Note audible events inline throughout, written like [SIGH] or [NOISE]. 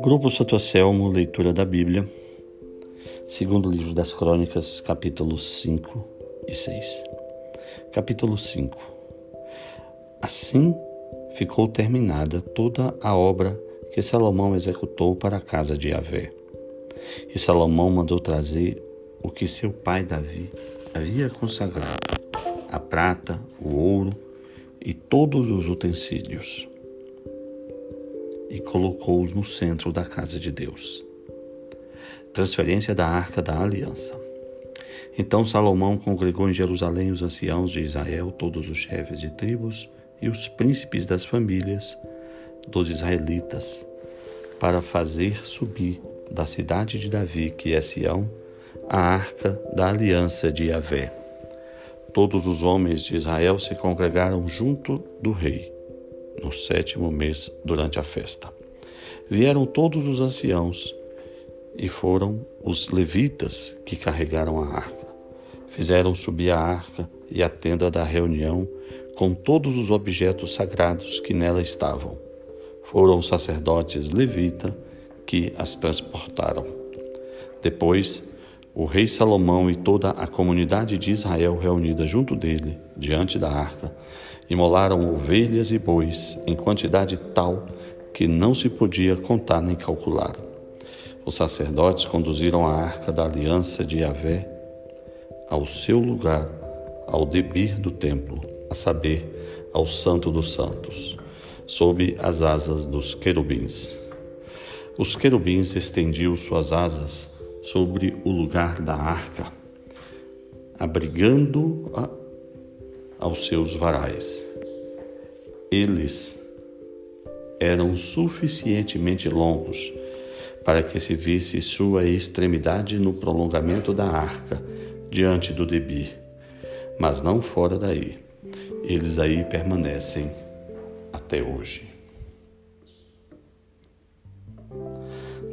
Grupo Santo Anselmo, leitura da Bíblia, segundo livro das Crônicas, capítulos 5 e 6. Capítulo 5 Assim ficou terminada toda a obra que Salomão executou para a casa de Yahvé. E Salomão mandou trazer o que seu pai Davi havia consagrado: a prata, o ouro e todos os utensílios e colocou-os no centro da casa de Deus. Transferência da Arca da Aliança. Então Salomão congregou em Jerusalém os anciãos de Israel, todos os chefes de tribos e os príncipes das famílias dos israelitas, para fazer subir da cidade de Davi, que é Sião, a arca da aliança de Yahvé. Todos os homens de Israel se congregaram junto do rei no sétimo mês durante a festa. Vieram todos os anciãos e foram os levitas que carregaram a arca. Fizeram subir a arca e a tenda da reunião com todos os objetos sagrados que nela estavam. Foram os sacerdotes levita que as transportaram. Depois, o rei Salomão e toda a comunidade de Israel reunida junto dele, diante da arca, imolaram ovelhas e bois em quantidade tal que não se podia contar nem calcular. Os sacerdotes conduziram a arca da aliança de Yahvé ao seu lugar, ao debir do templo, a saber, ao Santo dos Santos, sob as asas dos querubins. Os querubins estendiam suas asas sobre o lugar da arca, abrigando-a aos seus varais. Eles eram suficientemente longos para que se visse sua extremidade no prolongamento da arca, diante do debir, mas não fora daí. Eles aí permanecem até hoje.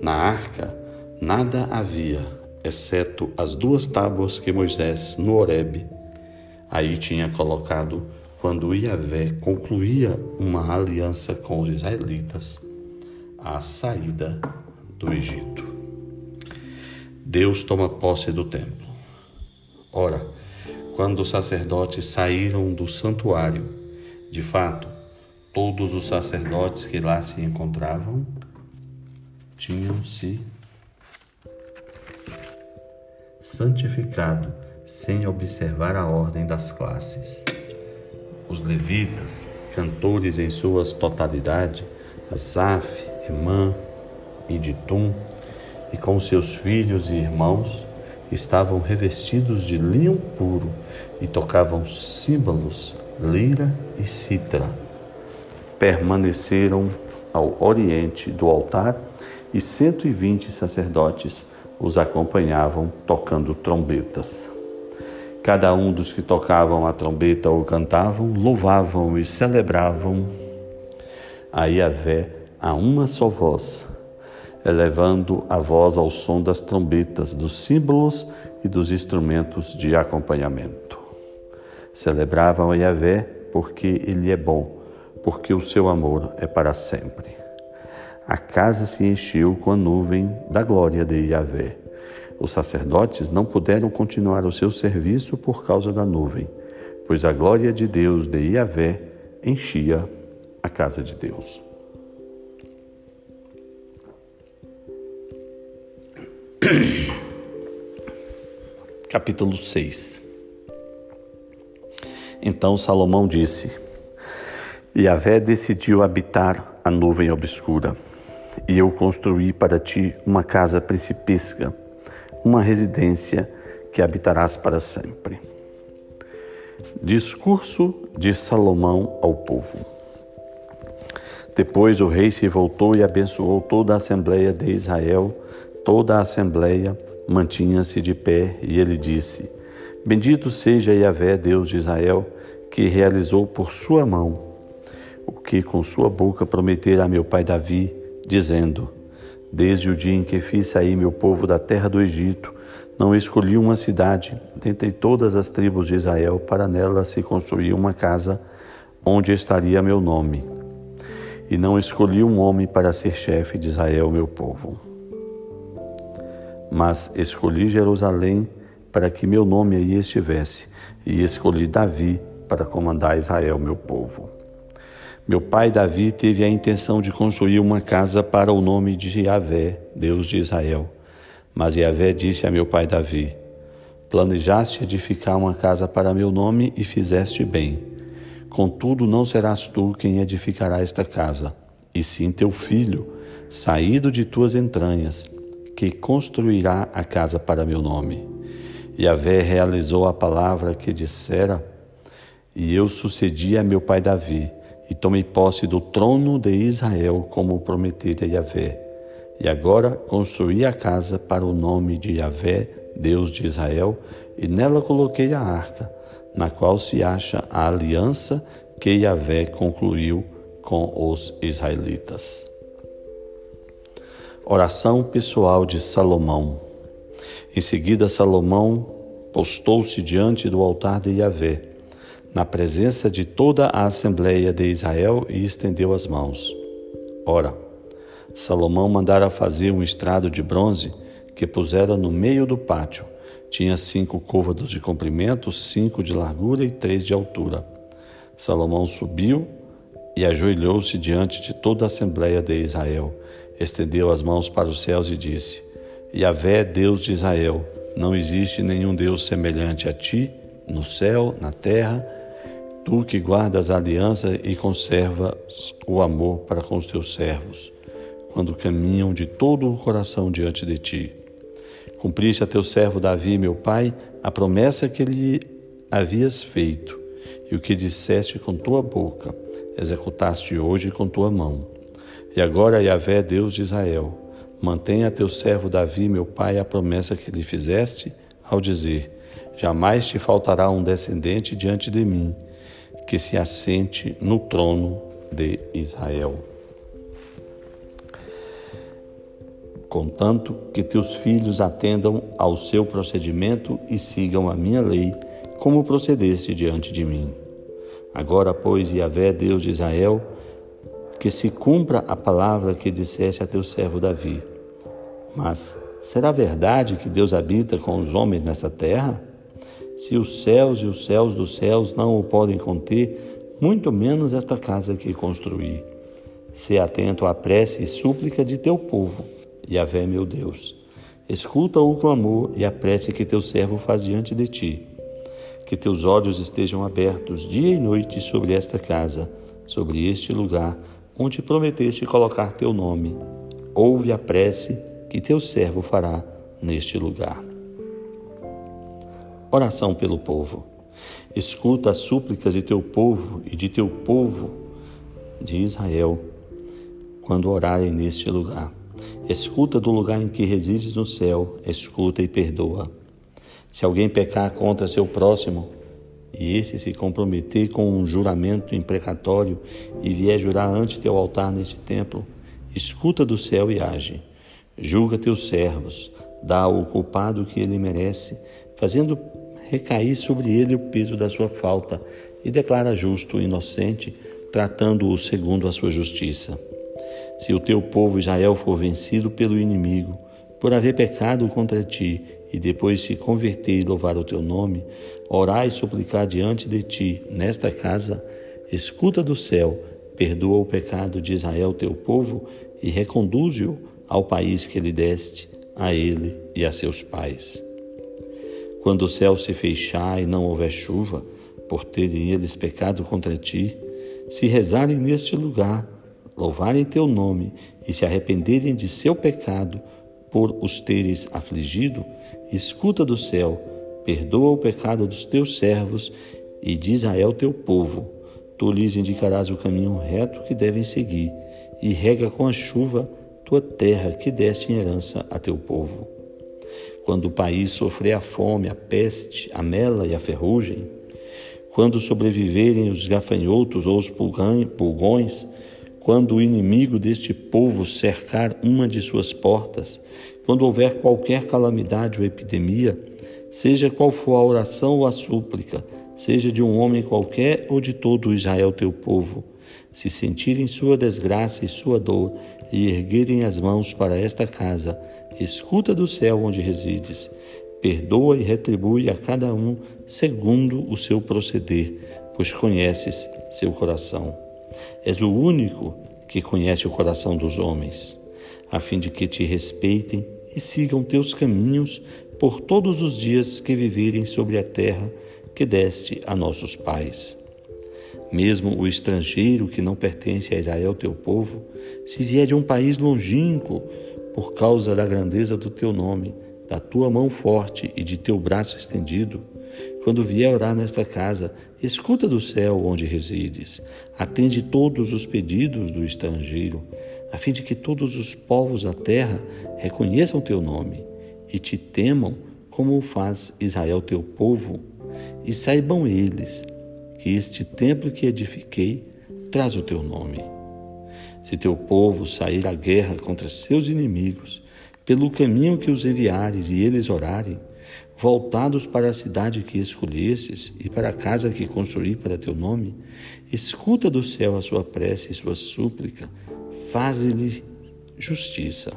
Na arca nada havia, exceto as duas tábuas que Moisés, no Horebe, aí tinha colocado quando Iavé concluía uma aliança com os israelitas à saída do Egito. Deus toma posse do templo. Ora, quando os sacerdotes saíram do santuário, de fato, todos os sacerdotes que lá se encontravam tinham se santificado sem observar a ordem das classes. Os levitas, cantores em suas totalidade, Asaf, Emã e Ditum, e com seus filhos e irmãos, estavam revestidos de linho puro e tocavam símbolos, lira e cítara. Permaneceram ao oriente do altar e cento e vinte sacerdotes os acompanhavam tocando trombetas. Cada um dos que tocavam a trombeta ou cantavam, louvavam e celebravam a Yahvé a uma só voz, elevando a voz ao som das trombetas, dos símbolos e dos instrumentos de acompanhamento. Celebravam a Yahvé porque ele é bom, porque o seu amor é para sempre. A casa se encheu com a nuvem da glória de Yahvé. Os sacerdotes não puderam continuar o seu serviço por causa da nuvem, pois a glória de Deus de Yahvé enchia a casa de Deus. [CLEARS THROAT] Capítulo 6 Então Salomão disse: Yahvé decidiu habitar a nuvem obscura e eu construí para ti uma casa principesca, uma residência que habitarás para sempre. Discurso de Salomão ao povo. Depois o rei se voltou e abençoou toda a assembleia de Israel. Toda a assembleia mantinha-se de pé e ele disse: Bendito seja Yahvé, Deus de Israel, que realizou por sua mão o que com sua boca prometera a meu pai Davi dizendo: Desde o dia em que fiz sair meu povo da terra do Egito, não escolhi uma cidade dentre todas as tribos de Israel para nela se construir uma casa onde estaria meu nome. E não escolhi um homem para ser chefe de Israel, meu povo. Mas escolhi Jerusalém para que meu nome aí estivesse, e escolhi Davi para comandar Israel, meu povo. Meu pai Davi teve a intenção de construir uma casa para o nome de Yahvé, Deus de Israel. Mas Yahvé disse a meu pai Davi: Planejaste edificar uma casa para meu nome e fizeste bem. Contudo, não serás tu quem edificará esta casa, e sim teu filho, saído de tuas entranhas, que construirá a casa para meu nome. Yahvé realizou a palavra que dissera, e eu sucedi a meu pai Davi e tomei posse do trono de Israel, como prometera Yahvé. E agora construí a casa para o nome de Yahvé, Deus de Israel, e nela coloquei a arca, na qual se acha a aliança que Yahvé concluiu com os israelitas. Oração pessoal de Salomão. Em seguida, Salomão postou-se diante do altar de Yahvé na presença de toda a Assembleia de Israel e estendeu as mãos. Ora, Salomão mandara fazer um estrado de bronze que pusera no meio do pátio. Tinha cinco côvados de comprimento, cinco de largura e três de altura. Salomão subiu e ajoelhou-se diante de toda a Assembleia de Israel. Estendeu as mãos para os céus e disse: Yahvé, Deus de Israel, não existe nenhum Deus semelhante a ti, no céu, na terra Tu que guardas a aliança e conservas o amor para com os teus servos, quando caminham de todo o coração diante de ti. Cumpriste a teu servo Davi, meu pai, a promessa que lhe havias feito, e o que disseste com tua boca, executaste hoje com tua mão. E agora, Yahvé, Deus de Israel, mantenha a teu servo Davi, meu pai, a promessa que lhe fizeste, ao dizer: Jamais te faltará um descendente diante de mim que se assente no trono de Israel. Contanto que teus filhos atendam ao seu procedimento e sigam a minha lei, como procedeste diante de mim. Agora, pois, Yahvé, Deus de Israel, que se cumpra a palavra que disseste a teu servo Davi. Mas será verdade que Deus habita com os homens nessa terra? Se os céus e os céus dos céus não o podem conter, muito menos esta casa que construí. Se atento à prece e súplica de teu povo, Yahvé meu Deus. Escuta o clamor e a prece que teu servo faz diante de ti. Que teus olhos estejam abertos dia e noite sobre esta casa, sobre este lugar, onde prometeste colocar teu nome. Ouve a prece que teu servo fará neste lugar. Oração pelo povo. Escuta as súplicas de teu povo e de teu povo de Israel quando orarem neste lugar. Escuta do lugar em que resides no céu, escuta e perdoa. Se alguém pecar contra seu próximo e esse se comprometer com um juramento imprecatório e vier jurar ante teu altar neste templo, escuta do céu e age. Julga teus servos, dá ao culpado o que ele merece, fazendo recair sobre ele o peso da sua falta e declara justo o inocente, tratando-o segundo a sua justiça. Se o teu povo Israel for vencido pelo inimigo, por haver pecado contra ti, e depois se converter e louvar o teu nome, orar e suplicar diante de ti, nesta casa, escuta do céu, perdoa o pecado de Israel, teu povo, e reconduze-o ao país que lhe deste, a ele e a seus pais. Quando o céu se fechar e não houver chuva, por terem eles pecado contra ti, se rezarem neste lugar, louvarem teu nome e se arrependerem de seu pecado por os teres afligido, escuta do céu, perdoa o pecado dos teus servos e de Israel teu povo. Tu lhes indicarás o caminho reto que devem seguir e rega com a chuva tua terra que deste em herança a teu povo. Quando o país sofrer a fome, a peste, a mela e a ferrugem, quando sobreviverem os gafanhotos ou os pulgões, quando o inimigo deste povo cercar uma de suas portas, quando houver qualquer calamidade ou epidemia, seja qual for a oração ou a súplica, seja de um homem qualquer ou de todo Israel teu povo, se sentirem sua desgraça e sua dor e erguerem as mãos para esta casa, escuta do céu onde resides, perdoa e retribui a cada um segundo o seu proceder, pois conheces seu coração. És o único que conhece o coração dos homens, a fim de que te respeitem e sigam teus caminhos por todos os dias que viverem sobre a terra que deste a nossos pais. Mesmo o estrangeiro que não pertence a Israel, teu povo, se vier de um país longínquo, por causa da grandeza do teu nome, da tua mão forte e de teu braço estendido, quando vier orar nesta casa, escuta do céu onde resides, atende todos os pedidos do estrangeiro, a fim de que todos os povos da terra reconheçam teu nome e te temam como o faz Israel teu povo, e saibam eles que este templo que edifiquei traz o teu nome. Se teu povo sair à guerra contra seus inimigos, pelo caminho que os enviares e eles orarem, voltados para a cidade que escolhestes e para a casa que construí para teu nome, escuta do céu a sua prece e sua súplica, faze-lhe justiça.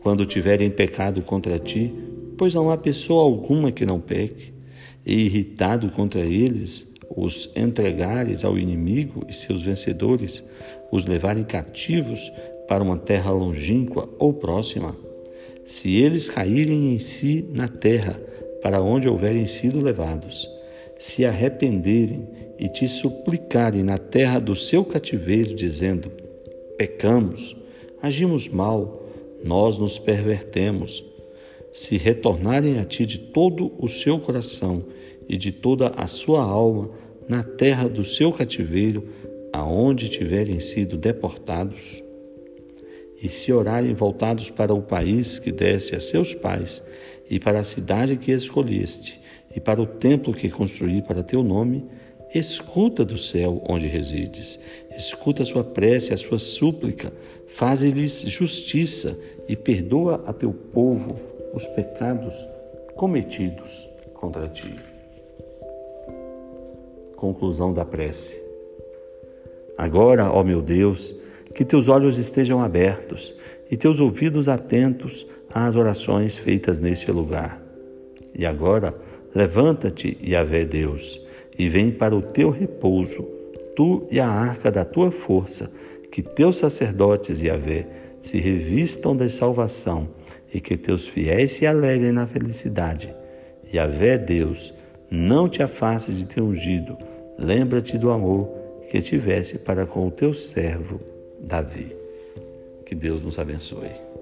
Quando tiverem pecado contra ti, pois não há pessoa alguma que não peque, e irritado contra eles, os entregares ao inimigo e seus vencedores, os levarem cativos para uma terra longínqua ou próxima, se eles caírem em si na terra para onde houverem sido levados, se arrependerem e te suplicarem na terra do seu cativeiro, dizendo: Pecamos, agimos mal, nós nos pervertemos, se retornarem a ti de todo o seu coração e de toda a sua alma na terra do seu cativeiro, aonde tiverem sido deportados, e se orarem voltados para o país que deste a seus pais, e para a cidade que escolheste, e para o templo que construí para teu nome, escuta do céu onde resides, escuta a sua prece, a sua súplica, faze-lhes justiça e perdoa a teu povo os pecados cometidos contra ti. Conclusão da prece. Agora, ó meu Deus, que teus olhos estejam abertos e teus ouvidos atentos às orações feitas neste lugar. E agora, levanta-te, Yahvé Deus, e vem para o teu repouso, tu e a arca da tua força, que teus sacerdotes, Yahvé, se revistam da salvação e que teus fiéis se alegrem na felicidade. Yahvé Deus, não te afastes de teu ungido, lembra-te do amor que tivesse para com o teu servo Davi. Que Deus nos abençoe.